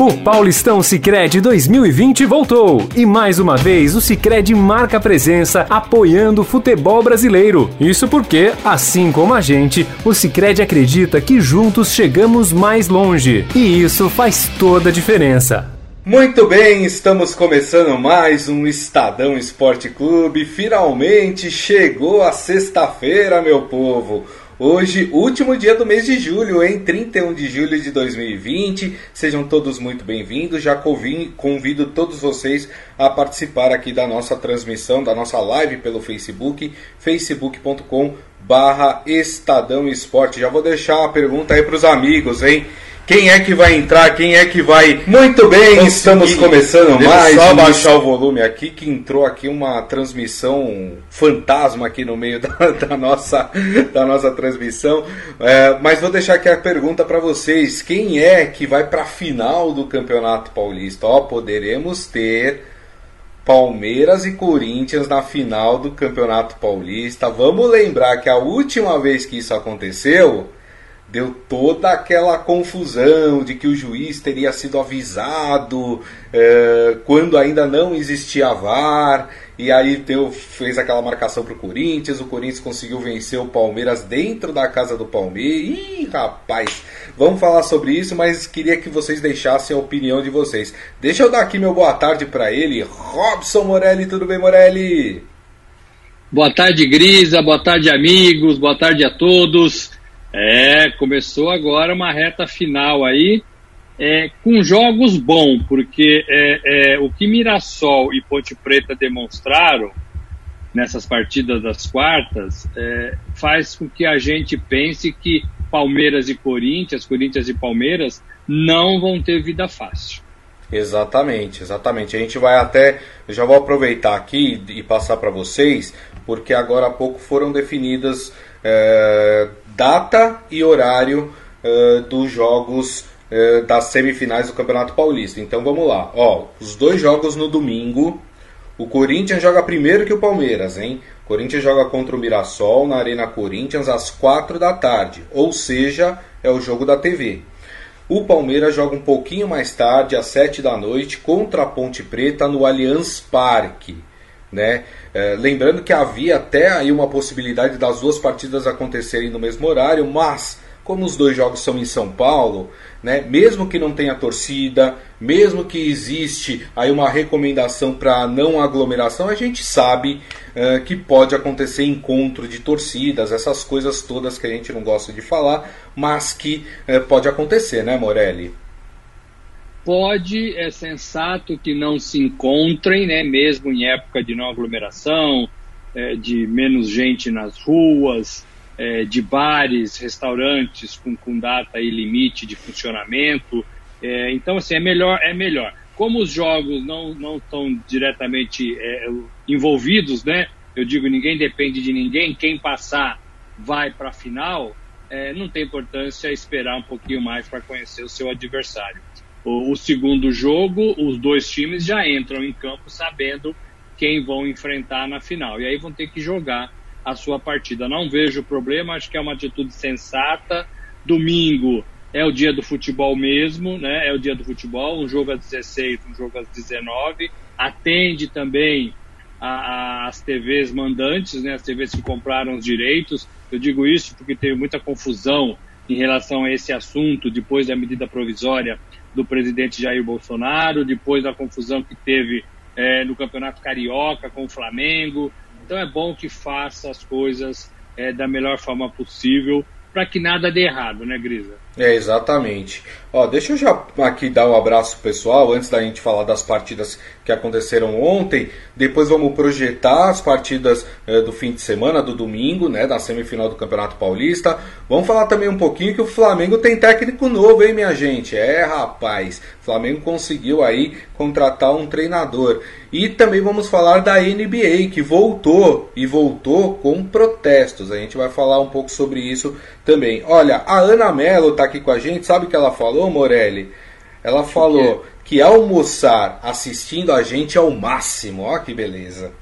O Paulistão Sicredi 2020 voltou e mais uma vez o Sicredi marca presença apoiando o futebol brasileiro. Isso porque, assim como a gente, o Sicredi acredita que juntos chegamos mais longe e isso faz toda a diferença. Muito bem, estamos começando mais um Estadão Esporte Clube. Finalmente chegou a sexta-feira, meu povo. Hoje, último dia do mês de julho, em 31 de julho de 2020. Sejam todos muito bem-vindos. Já convido todos vocês a participar aqui da nossa transmissão, da nossa live pelo Facebook, facebook.com barra Estadão Esporte. Já vou deixar a pergunta aí para os amigos, hein? Quem é que vai entrar? Quem é que vai? Muito bem, Consegui. estamos começando mais. Só baixar o volume aqui que entrou aqui uma transmissão fantasma aqui no meio da, da nossa da nossa transmissão. É, mas vou deixar aqui a pergunta para vocês: quem é que vai para a final do Campeonato Paulista? Ó, poderemos ter Palmeiras e Corinthians na final do Campeonato Paulista. Vamos lembrar que a última vez que isso aconteceu deu toda aquela confusão de que o juiz teria sido avisado é, quando ainda não existia VAR, e aí deu, fez aquela marcação para o Corinthians, o Corinthians conseguiu vencer o Palmeiras dentro da casa do Palmeiras. Ih, rapaz, vamos falar sobre isso, mas queria que vocês deixassem a opinião de vocês. Deixa eu dar aqui meu boa tarde para ele, Robson Morelli, tudo bem, Morelli? Boa tarde, Grisa, boa tarde, amigos, boa tarde a todos. É, começou agora uma reta final aí, é, com jogos bons, porque é, é, o que Mirassol e Ponte Preta demonstraram nessas partidas das quartas é, faz com que a gente pense que Palmeiras e Corinthians, Corinthians e Palmeiras, não vão ter vida fácil. Exatamente, exatamente. A gente vai até. Eu já vou aproveitar aqui e passar para vocês, porque agora há pouco foram definidas é, data e horário uh, dos jogos uh, das semifinais do Campeonato Paulista. Então vamos lá. Ó, os dois jogos no domingo. O Corinthians joga primeiro que o Palmeiras, hein? O Corinthians joga contra o Mirassol na Arena Corinthians às 4 da tarde, ou seja, é o jogo da TV. O Palmeiras joga um pouquinho mais tarde, às 7 da noite, contra a Ponte Preta no Allianz Parque. Né? É, lembrando que havia até aí uma possibilidade das duas partidas acontecerem no mesmo horário, mas como os dois jogos são em São Paulo, né, mesmo que não tenha torcida, mesmo que existe aí uma recomendação para não aglomeração, a gente sabe uh, que pode acontecer encontro de torcidas, essas coisas todas que a gente não gosta de falar, mas que uh, pode acontecer, né, Morelli? Pode, é sensato que não se encontrem, né, mesmo em época de não aglomeração, é, de menos gente nas ruas, é, de bares, restaurantes com, com data e limite de funcionamento. É, então, assim, é melhor, é melhor. Como os jogos não, não estão diretamente é, envolvidos, né? Eu digo, ninguém depende de ninguém, quem passar vai para a final, é, não tem importância esperar um pouquinho mais para conhecer o seu adversário o, o segundo jogo, os dois times já entram em campo sabendo quem vão enfrentar na final. E aí vão ter que jogar a sua partida. Não vejo problema, acho que é uma atitude sensata. Domingo é o dia do futebol mesmo, né? É o dia do futebol, um jogo às 16, um jogo às 19. Atende também as TVs mandantes, né? As TVs que compraram os direitos. Eu digo isso porque teve muita confusão em relação a esse assunto depois da medida provisória do presidente Jair Bolsonaro, depois da confusão que teve é, no Campeonato Carioca com o Flamengo. Então é bom que faça as coisas é, da melhor forma possível para que nada dê errado, né, Grisa? É, exatamente. Ó, deixa eu já aqui dar um abraço pessoal antes da gente falar das partidas que aconteceram ontem. Depois vamos projetar as partidas é, do fim de semana, do domingo, né, da semifinal do Campeonato Paulista. Vamos falar também um pouquinho que o Flamengo tem técnico novo, hein, minha gente? É, rapaz. Flamengo conseguiu aí contratar um treinador. E também vamos falar da NBA, que voltou e voltou com protestos. A gente vai falar um pouco sobre isso também. Olha, a Ana Mello tá aqui com a gente, sabe o que ela falou, Morelli? Ela falou que almoçar assistindo a gente é o máximo, ó que beleza.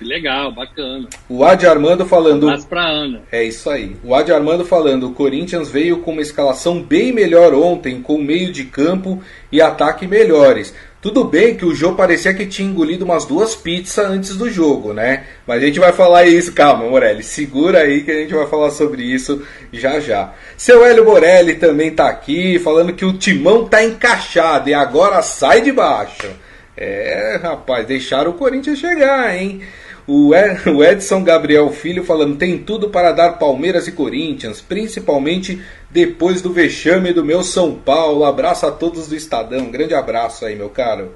legal, bacana. O Adi Armando falando. Mas pra Ana. É isso aí. O Adi Armando falando: o Corinthians veio com uma escalação bem melhor ontem, com meio de campo e ataque melhores. Tudo bem que o jogo parecia que tinha engolido umas duas pizzas antes do jogo, né? Mas a gente vai falar isso, calma, Morelli, segura aí que a gente vai falar sobre isso já já. Seu Hélio Morelli também tá aqui falando que o timão tá encaixado e agora sai de baixo. É, rapaz, deixaram o Corinthians chegar, hein? O Edson Gabriel Filho falando: tem tudo para dar Palmeiras e Corinthians, principalmente depois do vexame do meu São Paulo. Abraço a todos do Estadão, grande abraço aí, meu caro.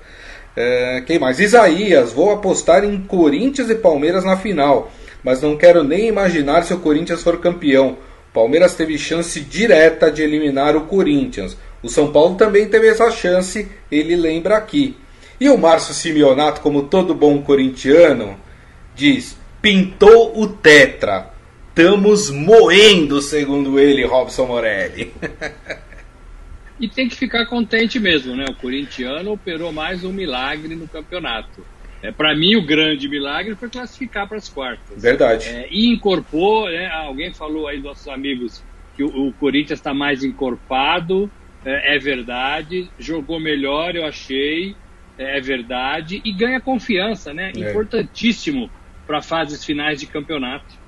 É, quem mais? Isaías: vou apostar em Corinthians e Palmeiras na final, mas não quero nem imaginar se o Corinthians for campeão. Palmeiras teve chance direta de eliminar o Corinthians. O São Paulo também teve essa chance, ele lembra aqui. E o Márcio Simeonato, como todo bom corintiano, diz: pintou o Tetra. Estamos moendo, segundo ele, Robson Morelli. e tem que ficar contente mesmo, né? O corintiano operou mais um milagre no campeonato. É, para mim, o grande milagre foi classificar para as quartas. Verdade. É, e incorporou, né, alguém falou aí, nossos amigos, que o, o Corinthians está mais encorpado. É, é, verdade. Jogou melhor, eu achei. É, é verdade. E ganha confiança, né? É. Importantíssimo para fases finais de campeonato.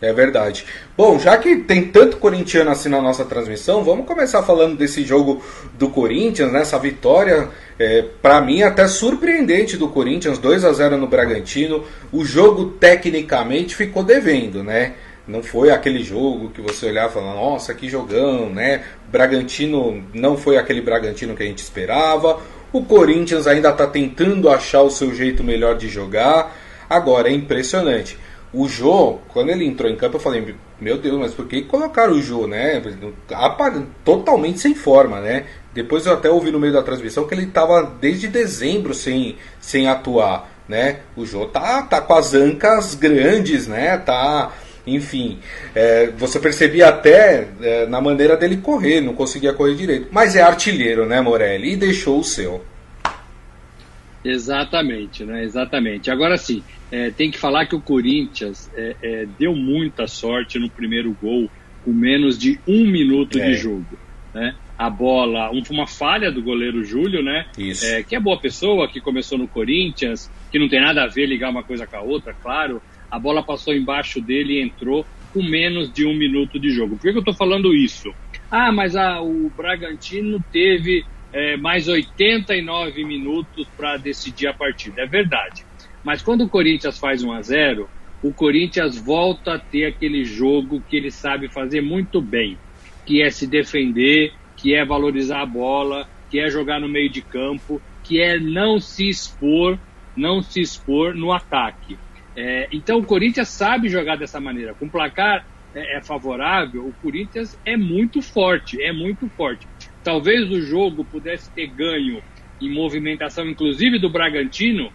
É verdade. Bom, já que tem tanto corintiano assim na nossa transmissão, vamos começar falando desse jogo do Corinthians, né? Essa vitória, é, para mim, até surpreendente do Corinthians, 2 a 0 no Bragantino. O jogo, tecnicamente, ficou devendo, né? Não foi aquele jogo que você olhava e falava, nossa, que jogão, né? Bragantino não foi aquele Bragantino que a gente esperava. O Corinthians ainda está tentando achar o seu jeito melhor de jogar. Agora, é impressionante. O Jô, quando ele entrou em campo, eu falei, meu Deus, mas por que colocaram o Jô, né? Totalmente sem forma, né? Depois eu até ouvi no meio da transmissão que ele estava desde dezembro sem, sem atuar, né? O Jô tá, tá com as ancas grandes, né? Tá, enfim, é, você percebia até é, na maneira dele correr, não conseguia correr direito. Mas é artilheiro, né, Morelli? E deixou o seu. Exatamente, né? Exatamente. Agora sim, é, tem que falar que o Corinthians é, é, deu muita sorte no primeiro gol com menos de um minuto de é. jogo, né? A bola, uma falha do goleiro Júlio, né? É, que é boa pessoa, que começou no Corinthians, que não tem nada a ver ligar uma coisa com a outra, claro. A bola passou embaixo dele e entrou com menos de um minuto de jogo. Por que, que eu estou falando isso? Ah, mas a, o Bragantino teve é, mais 89 minutos para decidir a partida. É verdade. Mas quando o Corinthians faz 1 a 0 o Corinthians volta a ter aquele jogo que ele sabe fazer muito bem, que é se defender, que é valorizar a bola, que é jogar no meio de campo, que é não se expor, não se expor no ataque. É, então o Corinthians sabe jogar dessa maneira. Com placar é, é favorável, o Corinthians é muito forte, é muito forte. Talvez o jogo pudesse ter ganho em movimentação, inclusive do Bragantino,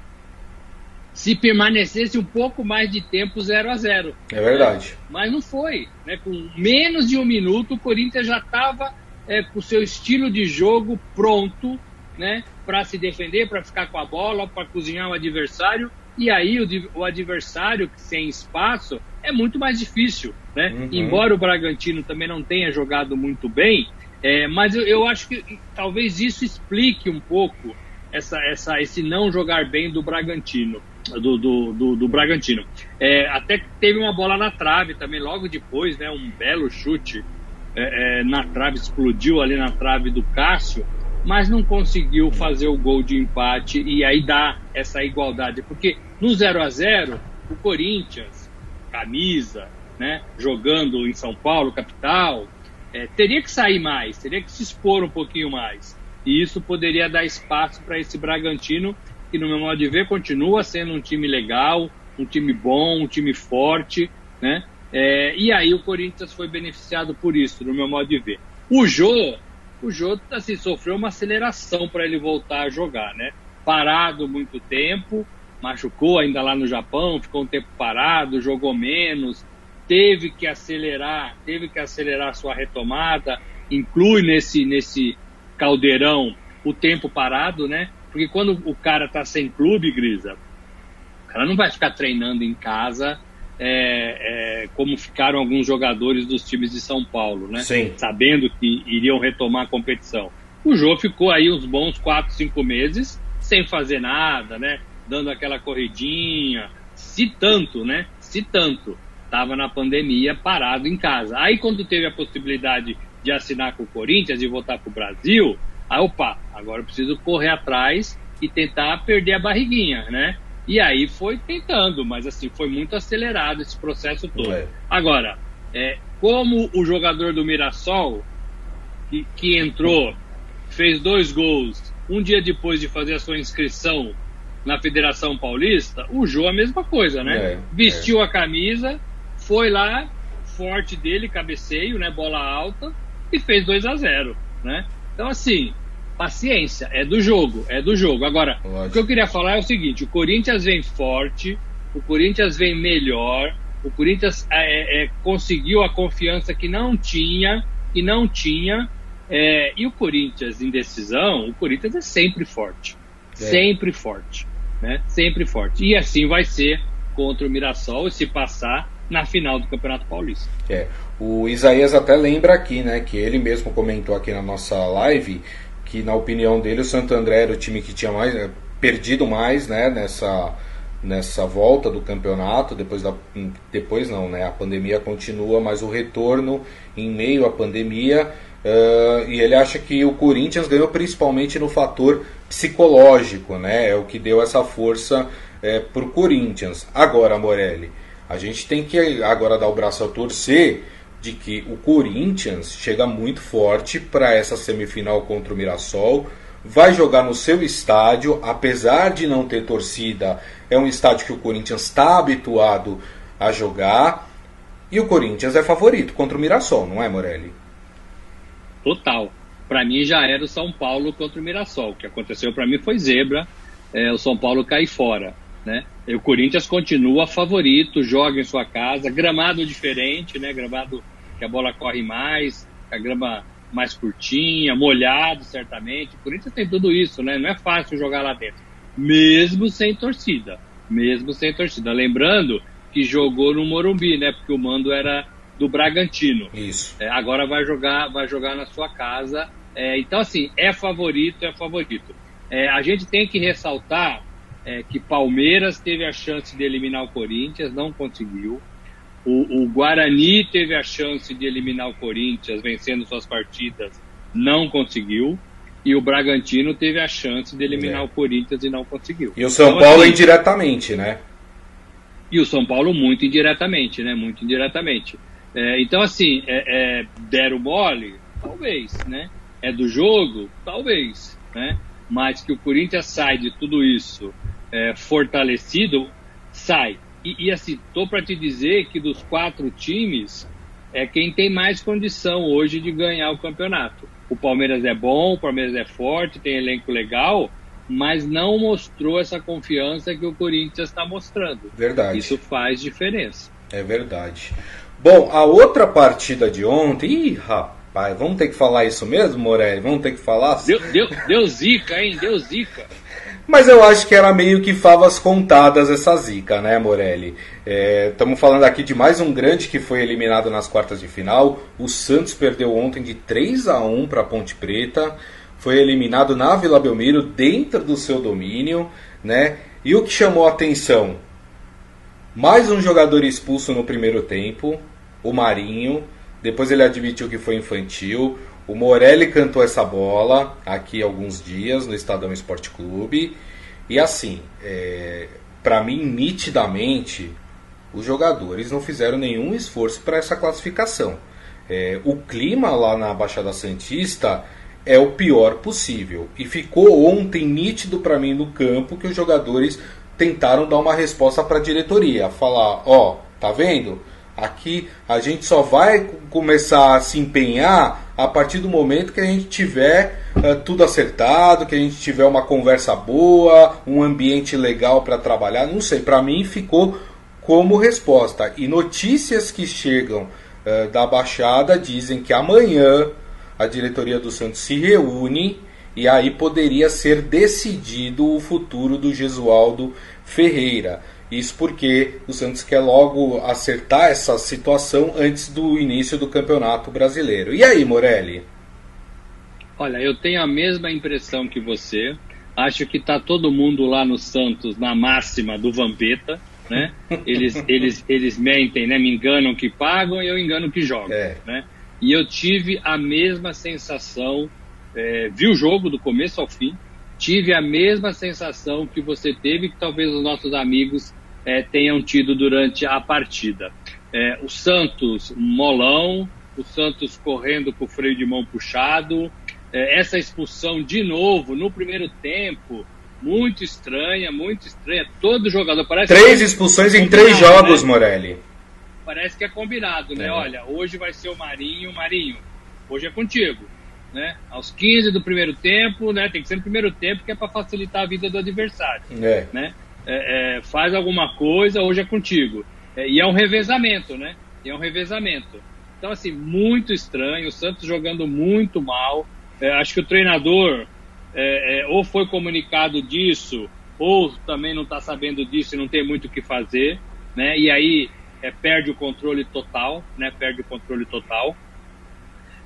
se permanecesse um pouco mais de tempo 0 a 0 É verdade. Né? Mas não foi. Né? Com menos de um minuto, o Corinthians já estava é, com o seu estilo de jogo pronto né? para se defender, para ficar com a bola, para cozinhar o adversário. E aí o, o, adversário sem espaço é muito mais difícil. Né? Uhum. Embora o Bragantino também não tenha jogado muito bem, é, mas eu, eu, acho que talvez isso explique um pouco essa, essa, esse não jogar bem do Bragantino. Do, do, do, do Bragantino. É, até teve uma bola na trave também, logo depois, né, um belo chute é, é, na trave, explodiu ali na trave do Cássio, mas não conseguiu fazer o gol de empate e aí dá essa igualdade. Porque no 0 a 0 o Corinthians, camisa, né, jogando em São Paulo, capital, é, teria que sair mais, teria que se expor um pouquinho mais. E isso poderia dar espaço para esse Bragantino, que no meu modo de ver continua sendo um time legal, um time bom, um time forte, né? É, e aí o Corinthians foi beneficiado por isso, no meu modo de ver. O Jô, o Jô assim, sofreu uma aceleração para ele voltar a jogar, né? Parado muito tempo, machucou ainda lá no Japão, ficou um tempo parado, jogou menos, teve que acelerar, teve que acelerar sua retomada, inclui nesse, nesse caldeirão o tempo parado, né? Porque quando o cara tá sem clube, Grisa, cara não vai ficar treinando em casa é, é, como ficaram alguns jogadores dos times de São Paulo, né? Sim. Sabendo que iriam retomar a competição. O Jô ficou aí uns bons 4, 5 meses sem fazer nada, né? Dando aquela corridinha, se tanto, né? Se tanto. Tava na pandemia parado em casa. Aí quando teve a possibilidade de assinar com o Corinthians e voltar para o Brasil, aí opa, agora eu preciso correr atrás e tentar perder a barriguinha, né? E aí foi tentando, mas assim, foi muito acelerado esse processo todo. É. Agora, é, como o jogador do Mirassol, que, que entrou, fez dois gols, um dia depois de fazer a sua inscrição na Federação Paulista, o Jô a mesma coisa, né? É, Vestiu é. a camisa, foi lá, forte dele, cabeceio, né? Bola alta, e fez 2 a 0 né? Então, assim, paciência, é do jogo, é do jogo. Agora, o que eu queria falar é o seguinte: o Corinthians vem forte, o Corinthians vem melhor, o Corinthians é, é, é conseguiu a confiança que não tinha, que não tinha, é, e o Corinthians em decisão, o Corinthians é sempre forte, é. sempre forte, né? Sempre forte. E assim vai ser contra o Mirassol, se passar na final do Campeonato Paulista. É. O Isaías até lembra aqui, né, que ele mesmo comentou aqui na nossa live que na opinião dele o Santo André era o time que tinha mais eh, perdido mais né, nessa, nessa volta do campeonato, depois da depois não, né? A pandemia continua, mas o retorno em meio à pandemia uh, e ele acha que o Corinthians ganhou principalmente no fator psicológico, né? É o que deu essa força é, para o Corinthians. Agora, Morelli, a gente tem que agora dar o braço a torcer de que o Corinthians chega muito forte para essa semifinal contra o Mirassol, vai jogar no seu estádio, apesar de não ter torcida, é um estádio que o Corinthians está habituado a jogar, e o Corinthians é favorito contra o Mirassol, não é, Morelli? Total. Para mim já era o São Paulo contra o Mirassol. O que aconteceu para mim foi zebra, é, o São Paulo cair fora. Né? E o Corinthians continua favorito, joga em sua casa, gramado diferente, né? Gramado que a bola corre mais, a grama mais curtinha, molhado certamente. O Corinthians tem tudo isso, né? Não é fácil jogar lá dentro, mesmo sem torcida, mesmo sem torcida. Lembrando que jogou no Morumbi, né? Porque o mando era do Bragantino. Isso. É, agora vai jogar, vai jogar na sua casa. É, então assim, é favorito, é favorito. É, a gente tem que ressaltar é, que Palmeiras teve a chance de eliminar o Corinthians, não conseguiu. O, o, Guarani teve a chance de eliminar o Corinthians, vencendo suas partidas, não conseguiu. E o Bragantino teve a chance de eliminar é. o Corinthians e não conseguiu. E o São então, Paulo assim, indiretamente, né? E o São Paulo muito indiretamente, né? Muito indiretamente. É, então, assim, é, é, deram mole? Talvez, né? É do jogo? Talvez, né? Mas que o Corinthians sai de tudo isso é, fortalecido, sai. E, e assim, tô para te dizer que dos quatro times, é quem tem mais condição hoje de ganhar o campeonato. O Palmeiras é bom, o Palmeiras é forte, tem elenco legal, mas não mostrou essa confiança que o Corinthians está mostrando. Verdade. Isso faz diferença. É verdade. Bom, a outra partida de ontem. Ih, rapaz, vamos ter que falar isso mesmo, Morelli? Vamos ter que falar? Deu, deu, deu zica, hein? Deu zica. Mas eu acho que era meio que favas contadas essa zica, né, Morelli? Estamos é, falando aqui de mais um grande que foi eliminado nas quartas de final. O Santos perdeu ontem de 3 a 1 para a Ponte Preta. Foi eliminado na Vila Belmiro, dentro do seu domínio, né? E o que chamou a atenção? Mais um jogador expulso no primeiro tempo, o Marinho. Depois ele admitiu que foi infantil. O Morelli cantou essa bola aqui alguns dias no Estadão Esporte Clube. E assim, é, para mim, nitidamente, os jogadores não fizeram nenhum esforço para essa classificação. É, o clima lá na Baixada Santista é o pior possível. E ficou ontem nítido para mim no campo que os jogadores tentaram dar uma resposta para a diretoria. Falar: ó, oh, tá vendo? Aqui a gente só vai começar a se empenhar a partir do momento que a gente tiver uh, tudo acertado, que a gente tiver uma conversa boa, um ambiente legal para trabalhar. Não sei, para mim ficou como resposta. E notícias que chegam uh, da Baixada dizem que amanhã a diretoria do Santos se reúne e aí poderia ser decidido o futuro do Gesualdo Ferreira. Isso porque o Santos quer logo acertar essa situação antes do início do Campeonato Brasileiro. E aí, Morelli? Olha, eu tenho a mesma impressão que você. Acho que está todo mundo lá no Santos na máxima do Vampeta, né? Eles, eles, eles mentem, né? Me enganam que pagam e eu engano que jogam, é. né? E eu tive a mesma sensação, é, vi o jogo do começo ao fim, tive a mesma sensação que você teve, que talvez os nossos amigos é, tenham tido durante a partida. É, o Santos molão, o Santos correndo com o freio de mão puxado, é, essa expulsão de novo no primeiro tempo, muito estranha, muito estranha. Todo jogador parece. Três expulsões em três jogos, né? Morelli. Parece que é combinado, né? É. Olha, hoje vai ser o Marinho, Marinho, hoje é contigo. Né? Aos 15 do primeiro tempo, né? Tem que ser no primeiro tempo que é para facilitar a vida do adversário. É. Né? É, é, faz alguma coisa, hoje é contigo. É, e é um revezamento, né? E é um revezamento. Então, assim, muito estranho. O Santos jogando muito mal. É, acho que o treinador é, ou foi comunicado disso, ou também não está sabendo disso e não tem muito o que fazer, né? E aí é, perde o controle total, né? Perde o controle total.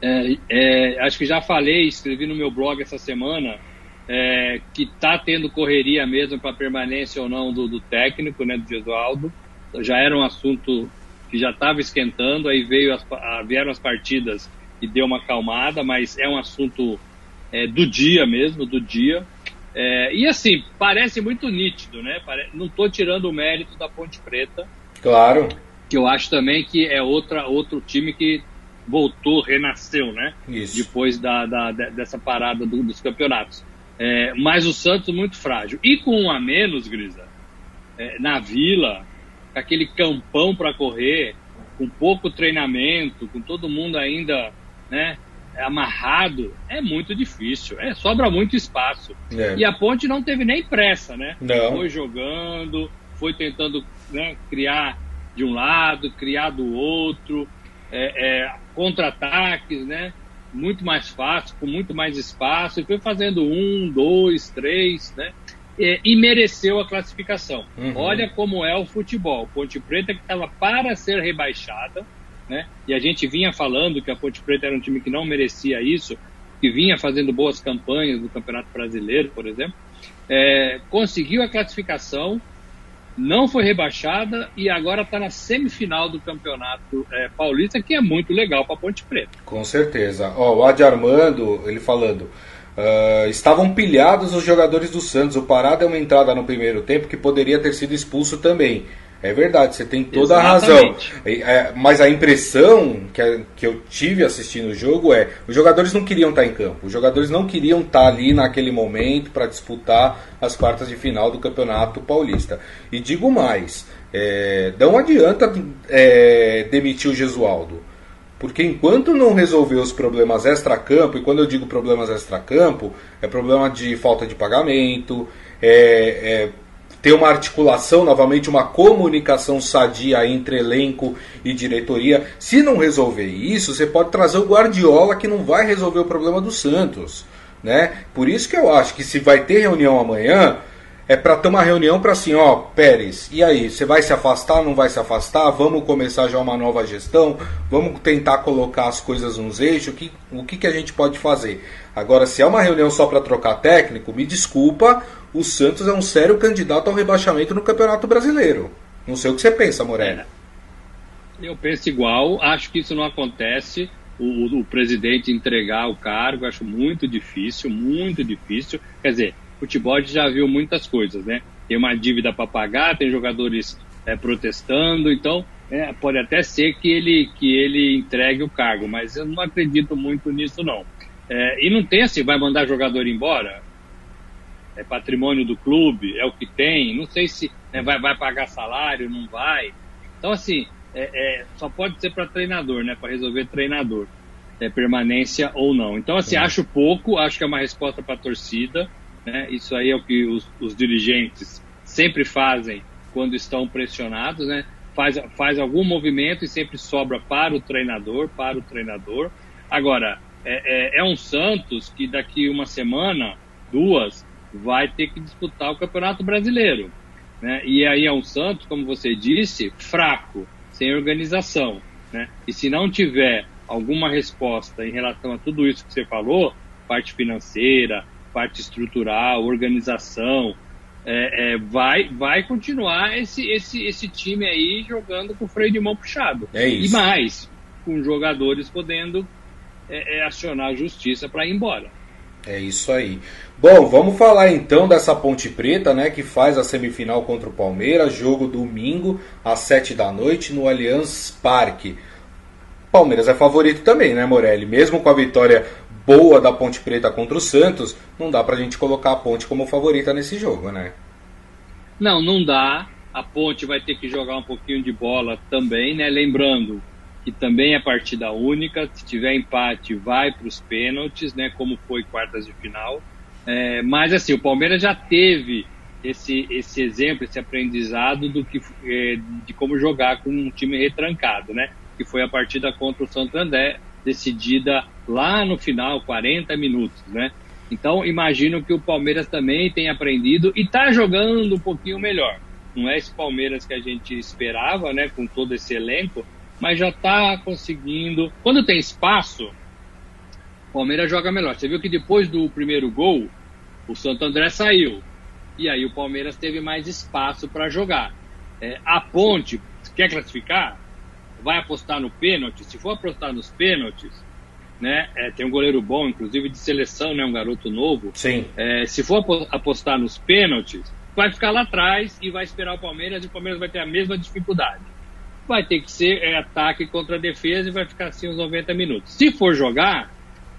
É, é, acho que já falei, escrevi no meu blog essa semana é, que está tendo correria mesmo para permanência ou não do, do, técnico, né? Do Gesualdo. Já era um assunto que já estava esquentando, aí veio as, vieram as partidas e deu uma acalmada, mas é um assunto é, do dia mesmo, do dia. É, e assim, parece muito nítido, né? Não estou tirando o mérito da Ponte Preta. Claro. Que eu acho também que é outra, outro time que voltou, renasceu, né? Isso. Depois da, da dessa parada do, dos campeonatos. É, mas o Santos muito frágil. E com um a menos, Grisa, é, na vila, com aquele campão para correr, com pouco treinamento, com todo mundo ainda né, amarrado, é muito difícil. É, sobra muito espaço. É. E a Ponte não teve nem pressa, né? Não. Foi jogando, foi tentando né, criar de um lado, criar do outro, é, é, contra-ataques, né? Muito mais fácil, com muito mais espaço, e foi fazendo um, dois, três, né? E, e mereceu a classificação. Uhum. Olha como é o futebol. Ponte Preta que estava para ser rebaixada, né? E a gente vinha falando que a Ponte Preta era um time que não merecia isso, que vinha fazendo boas campanhas no Campeonato Brasileiro, por exemplo, é, conseguiu a classificação, não foi rebaixada e agora está na semifinal do Campeonato é, Paulista, que é muito legal para Ponte Preta. Com certeza. Ó, o Adi Armando, ele falando. Uh, estavam pilhados os jogadores do Santos. O Parada é uma entrada no primeiro tempo que poderia ter sido expulso também. É verdade, você tem toda Exatamente. a razão. É, mas a impressão que, que eu tive assistindo o jogo é: os jogadores não queriam estar em campo, os jogadores não queriam estar ali naquele momento para disputar as quartas de final do Campeonato Paulista. E digo mais: é, não adianta é, demitir o Gesualdo. Porque enquanto não resolver os problemas extra-campo, e quando eu digo problemas extra-campo, é problema de falta de pagamento, é, é ter uma articulação, novamente, uma comunicação sadia entre elenco e diretoria. Se não resolver isso, você pode trazer o Guardiola que não vai resolver o problema do Santos. Né? Por isso que eu acho que se vai ter reunião amanhã, é para ter uma reunião para assim, ó, Pérez, e aí, você vai se afastar, não vai se afastar? Vamos começar já uma nova gestão? Vamos tentar colocar as coisas nos eixos? O que, o que, que a gente pode fazer? Agora, se é uma reunião só para trocar técnico, me desculpa, o Santos é um sério candidato ao rebaixamento no Campeonato Brasileiro. Não sei o que você pensa, Morena. Eu penso igual, acho que isso não acontece. O, o, presidente entregar o cargo, acho muito difícil, muito difícil. Quer dizer, futebol já viu muitas coisas, né? Tem uma dívida para pagar, tem jogadores é, protestando, então é, pode até ser que ele, que ele entregue o cargo, mas eu não acredito muito nisso, não. É, e não tem assim, vai mandar jogador embora? É patrimônio do clube, é o que tem, não sei se né, vai, vai pagar salário, não vai. Então, assim, é, é, só pode ser para treinador, né? Para resolver treinador, é, permanência ou não. Então, assim, acho pouco, acho que é uma resposta para a torcida. Né? Isso aí é o que os, os, dirigentes sempre fazem quando estão pressionados, né? Faz, faz algum movimento e sempre sobra para o treinador, para o treinador. Agora, é, é, é um Santos que daqui uma semana, duas, vai ter que disputar o Campeonato Brasileiro. Né? E aí é um Santos, como você disse, fraco, sem organização. Né? E se não tiver alguma resposta em relação a tudo isso que você falou, parte financeira, parte estrutural, organização, é, é, vai, vai continuar esse, esse, esse time aí jogando com o freio de mão puxado. É e mais, com jogadores podendo é, é acionar a justiça para ir embora. É isso aí. Bom, vamos falar então dessa Ponte Preta, né, que faz a semifinal contra o Palmeiras, jogo domingo às 7 da noite no Allianz Parque. Palmeiras é favorito também, né, Morelli? Mesmo com a vitória boa da Ponte Preta contra o Santos, não dá pra gente colocar a Ponte como favorita nesse jogo, né? Não, não dá. A Ponte vai ter que jogar um pouquinho de bola também, né? Lembrando, que também é partida única. Se tiver empate, vai para os pênaltis, né? Como foi quartas de final. É, mas assim, o Palmeiras já teve esse, esse exemplo, esse aprendizado do que é, de como jogar com um time retrancado, né? Que foi a partida contra o Santo André, decidida lá no final, 40 minutos, né? Então, imagino que o Palmeiras também tem aprendido e está jogando um pouquinho melhor. Não é esse Palmeiras que a gente esperava, né? Com todo esse elenco, mas já está conseguindo. Quando tem espaço, o Palmeiras joga melhor. Você viu que depois do primeiro gol, o Santo André saiu. E aí o Palmeiras teve mais espaço para jogar. É, a Ponte, quer classificar? Vai apostar no pênalti? Se for apostar nos pênaltis, né? É, tem um goleiro bom, inclusive de seleção, né? Um garoto novo. Sim. É, se for apostar nos pênaltis, vai ficar lá atrás e vai esperar o Palmeiras e o Palmeiras vai ter a mesma dificuldade vai ter que ser é, ataque contra defesa e vai ficar assim uns 90 minutos. Se for jogar,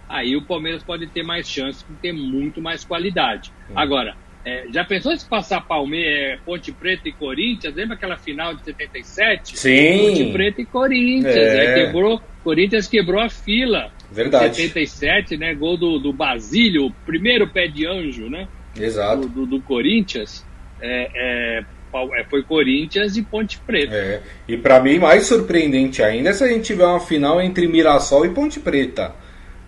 aí o Palmeiras pode ter mais chances, porque tem muito mais qualidade. Agora, é, já pensou se passar Palmeiras, é, Ponte Preta e Corinthians? Lembra aquela final de 77? Sim. Ponte Preta e Corinthians. É. é. quebrou, Corinthians quebrou a fila. Verdade. 77, né? Gol do, do Basílio, primeiro pé de anjo, né? Exato. Do, do, do Corinthians. É, é, foi Corinthians e Ponte Preta. E para mim, mais surpreendente ainda é se a gente tiver uma final entre Mirassol e Ponte Preta.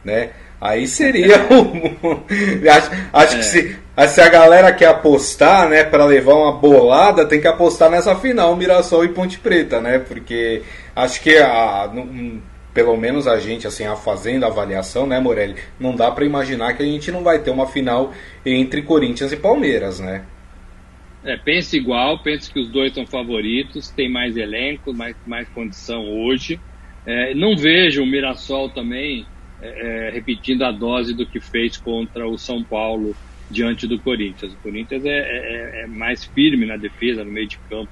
Né? Aí seria um. acho acho é. que se, se a galera quer apostar, né, para levar uma bolada, tem que apostar nessa final Mirassol e Ponte Preta, né? Porque acho que a, pelo menos a gente, assim, a fazendo a avaliação, né, Morelli? Não dá para imaginar que a gente não vai ter uma final entre Corinthians e Palmeiras, né? É, pensa igual, pensa que os dois são favoritos, tem mais elenco, mais, mais condição hoje. É, não vejo o Mirassol também é, é, repetindo a dose do que fez contra o São Paulo diante do Corinthians. O Corinthians é, é, é mais firme na defesa, no meio de campo,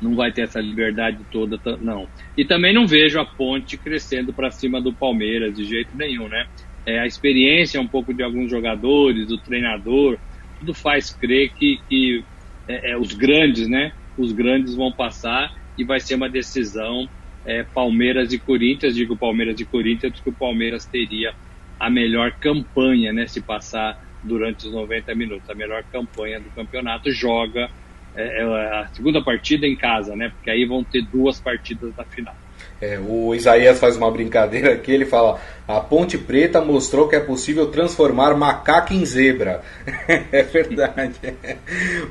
não vai ter essa liberdade toda, não. E também não vejo a ponte crescendo para cima do Palmeiras de jeito nenhum, né? É, a experiência um pouco de alguns jogadores, do treinador, tudo faz crer que, que é, é, os grandes, né? Os grandes vão passar e vai ser uma decisão é, Palmeiras e Corinthians. Digo Palmeiras e Corinthians porque o Palmeiras teria a melhor campanha, né? Se passar durante os 90 minutos, a melhor campanha do campeonato joga é, é a segunda partida em casa, né? Porque aí vão ter duas partidas na final. É, o Isaías faz uma brincadeira aqui, ele fala: a Ponte Preta mostrou que é possível transformar macaco em zebra. é verdade.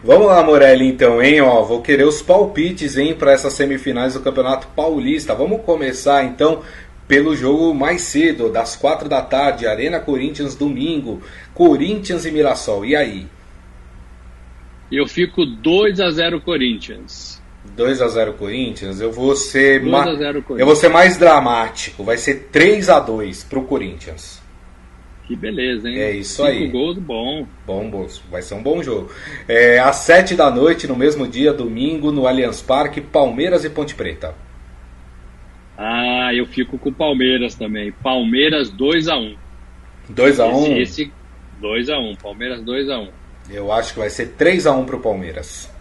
Vamos lá, Morelli, então, hein? Ó, vou querer os palpites, hein, para essas semifinais do Campeonato Paulista. Vamos começar então pelo jogo mais cedo, das quatro da tarde, Arena Corinthians, domingo. Corinthians e Mirassol. E aí? Eu fico 2 a 0 Corinthians. 2 a 0 Corinthians, eu vou ser ma... eu vou ser mais dramático, vai ser 3 a 2 pro Corinthians. Que beleza, hein? É isso Cinco aí. gols bom. Bom, vai ser um bom jogo. É, às 7 da noite, no mesmo dia, domingo, no Allianz Parque, Palmeiras e Ponte Preta. Ah, eu fico com o Palmeiras também. Palmeiras 2 a 1 2 a 1 Esse 2 a 1 Palmeiras 2 a 1 Eu acho que vai ser 3 a 1 pro Palmeiras.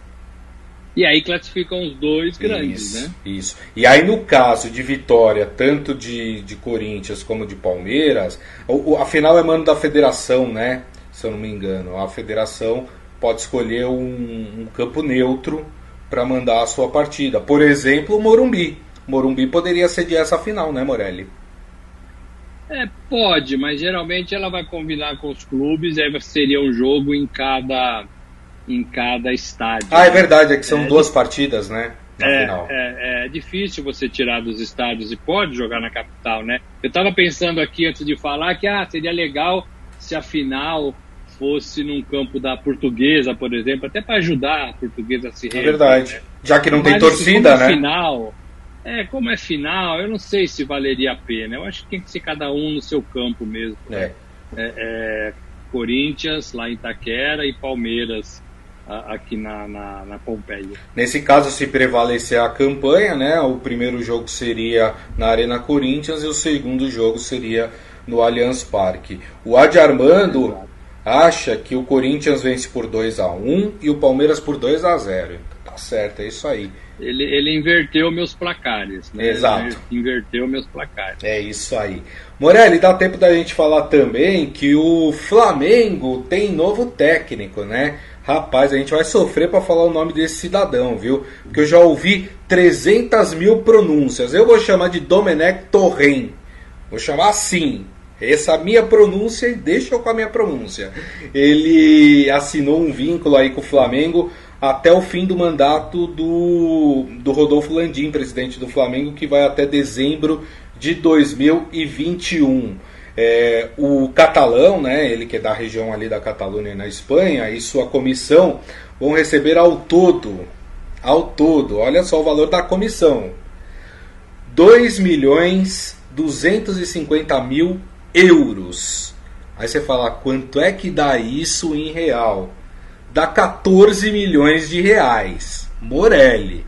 E aí classificam os dois grandes, isso, né? Isso. E aí, no caso de vitória, tanto de, de Corinthians como de Palmeiras, o, a final é mano da federação, né? Se eu não me engano. A federação pode escolher um, um campo neutro para mandar a sua partida. Por exemplo, o Morumbi. Morumbi poderia sediar essa final, né, Morelli? É, pode, mas geralmente ela vai combinar com os clubes, aí seria um jogo em cada em cada estádio. Ah, é verdade, é que são é, duas partidas, né? É, é, é, difícil você tirar dos estádios e pode jogar na capital, né? Eu estava pensando aqui antes de falar que ah, seria legal se a final fosse num campo da portuguesa, por exemplo, até para ajudar a portuguesa a se reerguer. É verdade. Né? Já que não tem Mas, assim, torcida, né? Final, é, como é final, eu não sei se valeria a pena. Eu acho que tem que ser cada um no seu campo mesmo. É. É, é Corinthians, lá em Itaquera, e Palmeiras, aqui na, na, na, Pompeia. Nesse caso, se prevalecer a campanha, né, o primeiro jogo seria na Arena Corinthians e o segundo jogo seria no Allianz Parque. O Adi Armando acha que o Corinthians vence por 2 a 1 e o Palmeiras por 2 a 0 Tá certo, é isso aí. Ele, ele inverteu meus placares. Né? Exato. Ele inverteu meus placares. É isso aí. Morelli, dá tempo da gente falar também que o Flamengo tem novo técnico, né? Rapaz, a gente vai sofrer para falar o nome desse cidadão, viu? Porque eu já ouvi 300 mil pronúncias. Eu vou chamar de Domenech Torren. Vou chamar assim. Essa é a minha pronúncia e deixa eu com a minha pronúncia. Ele assinou um vínculo aí com o Flamengo até o fim do mandato do, do Rodolfo Landim, presidente do Flamengo, que vai até dezembro de 2021. É, o catalão, né, ele que é da região ali da Catalunha na Espanha, e sua comissão vão receber ao todo, ao todo, olha só o valor da comissão, 2 milhões 250 mil euros. Aí você fala, quanto é que dá isso em real? Dá 14 milhões de reais. Morelli,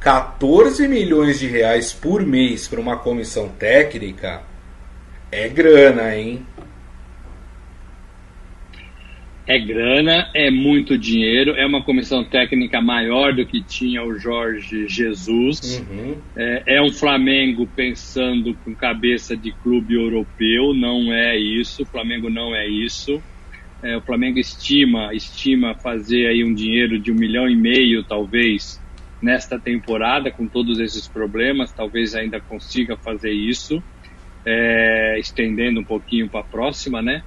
14 milhões de reais por mês para uma comissão técnica é grana, hein? É grana, é muito dinheiro, é uma comissão técnica maior do que tinha o Jorge Jesus. Uhum. É, é, um Flamengo pensando com cabeça de clube europeu, não é isso. O Flamengo não é isso. É, o Flamengo estima, estima fazer aí um dinheiro de um milhão e meio, talvez, nesta temporada, com todos esses problemas, talvez ainda consiga fazer isso, é, estendendo um pouquinho para a próxima, né?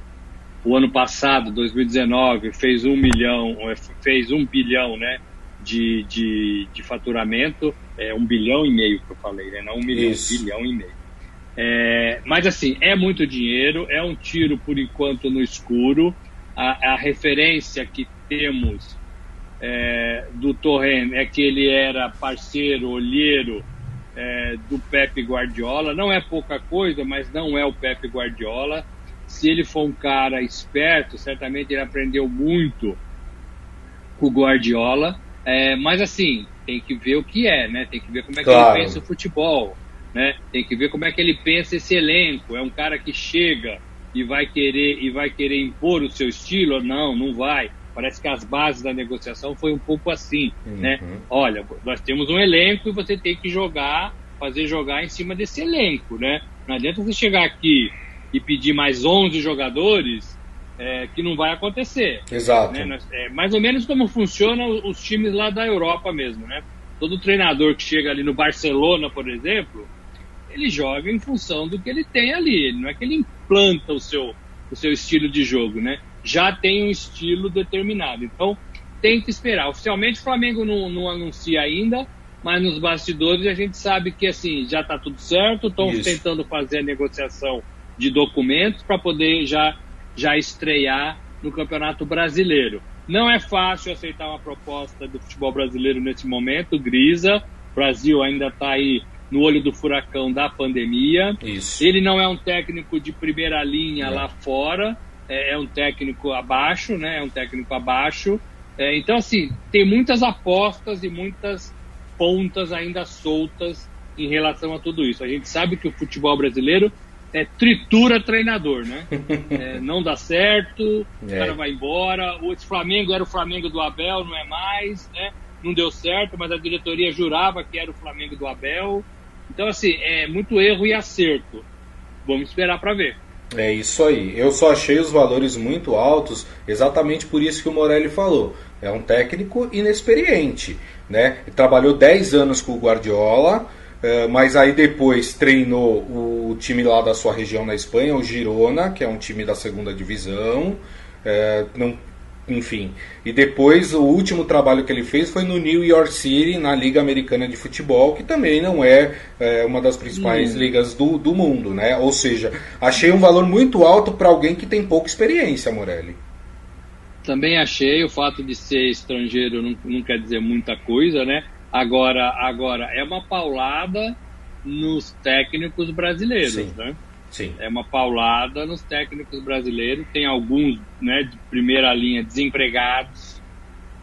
O ano passado, 2019, fez um milhão, é, fez um bilhão, né? De, de, de faturamento, é um bilhão e meio que eu falei, né? Não um milhão, Isso. bilhão e meio. É, mas assim, é muito dinheiro, é um tiro por enquanto no escuro a, a referência que temos é, do Torren é que ele era parceiro, olheiro é, do Pepe Guardiola. Não é pouca coisa, mas não é o Pepe Guardiola. Se ele for um cara esperto, certamente ele aprendeu muito com o Guardiola. É, mas assim, tem que ver o que é, né? Tem que ver como é que claro. ele pensa o futebol, né? Tem que ver como é que ele pensa esse elenco. É um cara que chega e vai querer e vai querer impor o seu estilo? Não, não vai. Parece que as bases da negociação foi um pouco assim, uhum. né? Olha, nós temos um elenco e você tem que jogar, fazer jogar em cima desse elenco, né? Não adianta você chegar aqui e pedir mais 11 jogadores, é, que não vai acontecer. Exato. Né? É mais ou menos como funcionam os times lá da Europa mesmo, né? Todo treinador que chega ali no Barcelona, por exemplo, ele joga em função do que ele tem ali. Não é que ele implanta o seu, o seu estilo de jogo, né? Já tem um estilo determinado. Então, tem que esperar. Oficialmente, o Flamengo não, não anuncia ainda, mas nos bastidores a gente sabe que assim já está tudo certo. Estão tentando fazer a negociação de documentos para poder já, já estrear no Campeonato Brasileiro. Não é fácil aceitar uma proposta do futebol brasileiro nesse momento, Grisa. O Brasil ainda está aí no olho do furacão da pandemia. Isso. Ele não é um técnico de primeira linha lá fora, é, é, um técnico abaixo, né? É um técnico abaixo. É, então, assim, tem muitas apostas e muitas pontas ainda soltas em relação a tudo isso. A gente sabe que o futebol brasileiro é tritura treinador, né? É, não dá certo, o cara é. vai embora. O Flamengo era o Flamengo do Abel, não é mais, né? Não deu certo, mas a diretoria jurava que era o Flamengo do Abel. Então, assim, é muito erro e acerto. Vamos esperar para ver. É isso aí. Eu só achei os valores muito altos, exatamente por isso que o Morelli falou. É um técnico inexperiente, né? Trabalhou 10 anos com o Guardiola, eh, mas aí depois treinou o time lá da sua região na Espanha, o Girona, que é um time da segunda divisão. Eh, não enfim. E depois o último trabalho que ele fez foi no New York City, na Liga Americana de Futebol, que também não é, é uma das principais hum. ligas do, do mundo, né? Ou seja, achei um valor muito alto para alguém que tem pouca experiência, Morelli. Também achei, o fato de ser estrangeiro não, não quer dizer muita coisa, né? Agora, agora é uma paulada nos técnicos brasileiros, Sim. né? Sim. É uma paulada nos técnicos brasileiros. Tem alguns né, de primeira linha desempregados,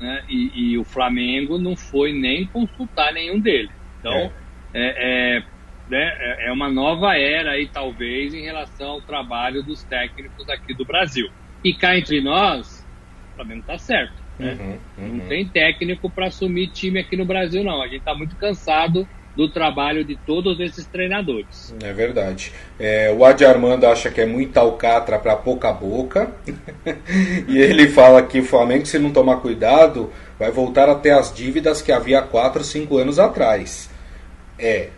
né, e, e, o Flamengo não foi nem consultar nenhum deles. Então, é. É, é, né, é uma nova era aí, talvez, em relação ao trabalho dos técnicos aqui do Brasil. E cá entre nós, o Flamengo está certo. Né? Uhum, uhum. Não tem técnico para assumir time aqui no Brasil, não. A gente está muito cansado do trabalho de todos esses treinadores. É verdade. É, o Adi Armando acha que é muita alcatra para pouca boca. e ele fala que o Flamengo, se não tomar cuidado, vai voltar a ter as dívidas que havia 4, 5 anos atrás. É,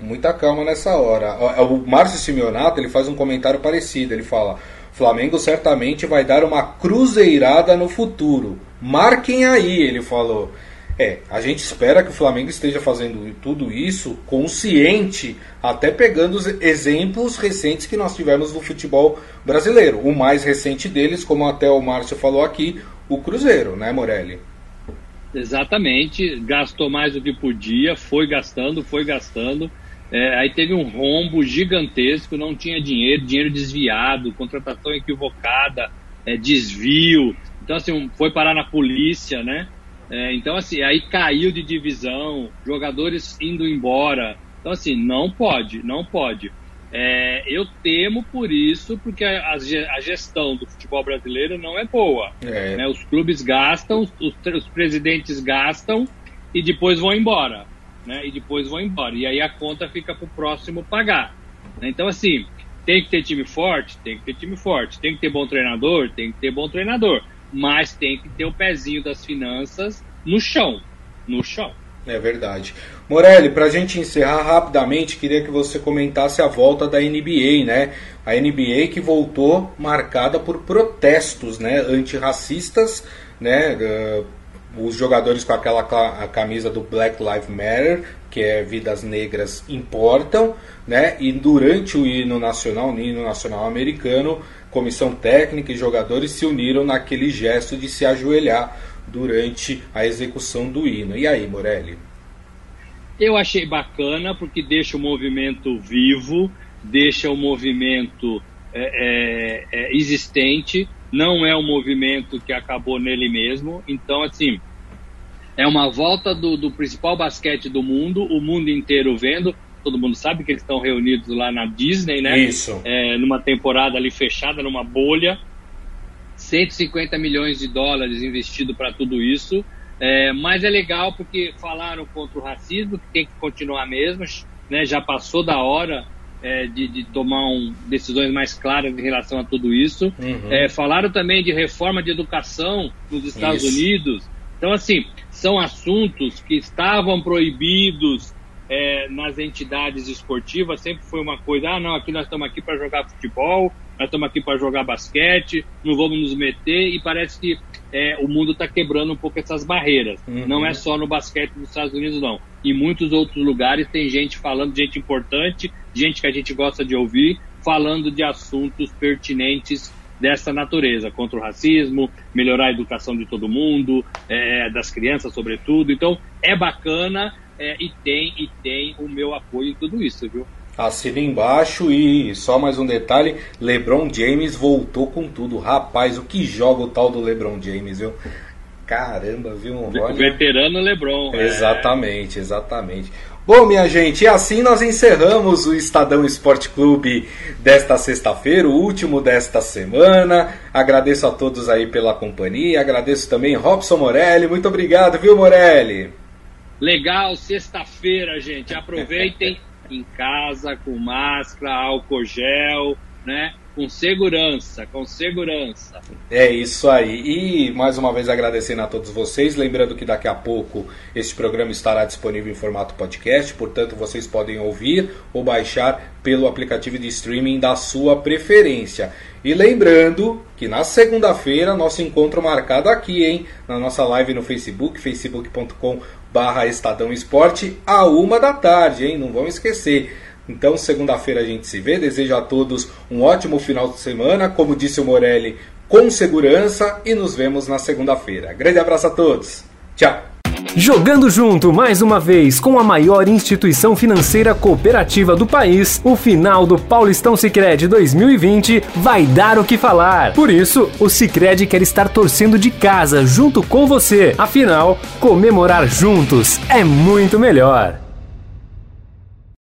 muita calma nessa hora. O Márcio Simeonato ele faz um comentário parecido. Ele fala: Flamengo certamente vai dar uma cruzeirada no futuro. Marquem aí, ele falou. É, a gente espera que o Flamengo esteja fazendo tudo isso consciente, até pegando os exemplos recentes que nós tivemos no futebol brasileiro. O mais recente deles, como até o Márcio falou aqui, o Cruzeiro, né, Morelli? Exatamente, gastou mais do que podia, foi gastando, foi gastando. É, aí teve um rombo gigantesco, não tinha dinheiro, dinheiro desviado, contratação equivocada, é, desvio. Então, assim, foi parar na polícia, né? É, então, assim, aí caiu de divisão, jogadores indo embora. Então, assim, não pode, não pode. É, eu temo por isso, porque a, a, gestão do futebol brasileiro não é boa. É. Né? Os clubes gastam, os, os, presidentes gastam e depois vão embora. Né? E depois vão embora. E aí a conta fica para o próximo pagar. Né? Então, assim, tem que ter time forte? Tem que ter time forte. Tem que ter bom treinador? Tem que ter bom treinador mas tem que ter o pezinho das finanças no chão, no chão. É verdade. Morelli, para a gente encerrar rapidamente, queria que você comentasse a volta da NBA, né? A NBA que voltou marcada por protestos, né, antirracistas, né? Uh, os jogadores com aquela camisa do Black Lives Matter, que é vidas negras importam, né? E durante o hino nacional, o hino nacional americano, comissão técnica e jogadores se uniram naquele gesto de se ajoelhar durante a execução do hino. E aí, Morelli? Eu achei bacana porque deixa o movimento vivo, deixa o movimento é, é, é, existente, não é um movimento que acabou nele mesmo. Então, assim, é uma volta do, do principal basquete do mundo, o mundo inteiro vendo todo mundo sabe que eles estão reunidos lá na Disney, né? Isso. É, numa temporada ali fechada, numa bolha. 150 milhões de dólares investido para tudo isso. É, mas é legal porque falaram contra o racismo, que tem que continuar mesmo, né? Já passou da hora é, de, de, tomar um, decisões mais claras em relação a tudo isso. Uhum. É, falaram também de reforma de educação nos Estados isso. Unidos. Então, assim, são assuntos que estavam proibidos é, nas entidades esportivas sempre foi uma coisa, ah, não, aqui nós estamos aqui para jogar futebol, nós estamos aqui para jogar basquete, não vamos nos meter, e parece que é, o mundo está quebrando um pouco essas barreiras. Uhum. Não é só no basquete dos Estados Unidos, não. Em muitos outros lugares tem gente falando, gente importante, gente que a gente gosta de ouvir, falando de assuntos pertinentes dessa natureza, contra o racismo, melhorar a educação de todo mundo, é, das crianças sobretudo. Então, é bacana, é, e tem e tem o meu apoio em tudo isso, viu? Assina embaixo e só mais um detalhe: LeBron James voltou com tudo. Rapaz, o que joga o tal do LeBron James, viu? Caramba, viu? Olha... Veterano LeBron. É. Exatamente, é. exatamente. Bom, minha gente, e assim nós encerramos o Estadão Esporte Clube desta sexta-feira, o último desta semana. Agradeço a todos aí pela companhia, agradeço também Robson Morelli. Muito obrigado, viu, Morelli? Legal, sexta-feira, gente. Aproveitem em casa, com máscara, álcool gel, né? Com segurança, com segurança. É isso aí. E mais uma vez agradecendo a todos vocês. Lembrando que daqui a pouco este programa estará disponível em formato podcast, portanto vocês podem ouvir ou baixar pelo aplicativo de streaming da sua preferência. E lembrando que na segunda-feira nosso encontro marcado aqui, hein? Na nossa live no Facebook, facebook.com barra Estadão Esporte, a uma da tarde, hein? Não vão esquecer. Então, segunda-feira a gente se vê. Desejo a todos um ótimo final de semana. Como disse o Morelli, com segurança. E nos vemos na segunda-feira. Grande abraço a todos. Tchau. Jogando junto mais uma vez com a maior instituição financeira cooperativa do país, o final do Paulistão Sicredi 2020 vai dar o que falar. Por isso, o Sicredi quer estar torcendo de casa junto com você. Afinal, comemorar juntos é muito melhor.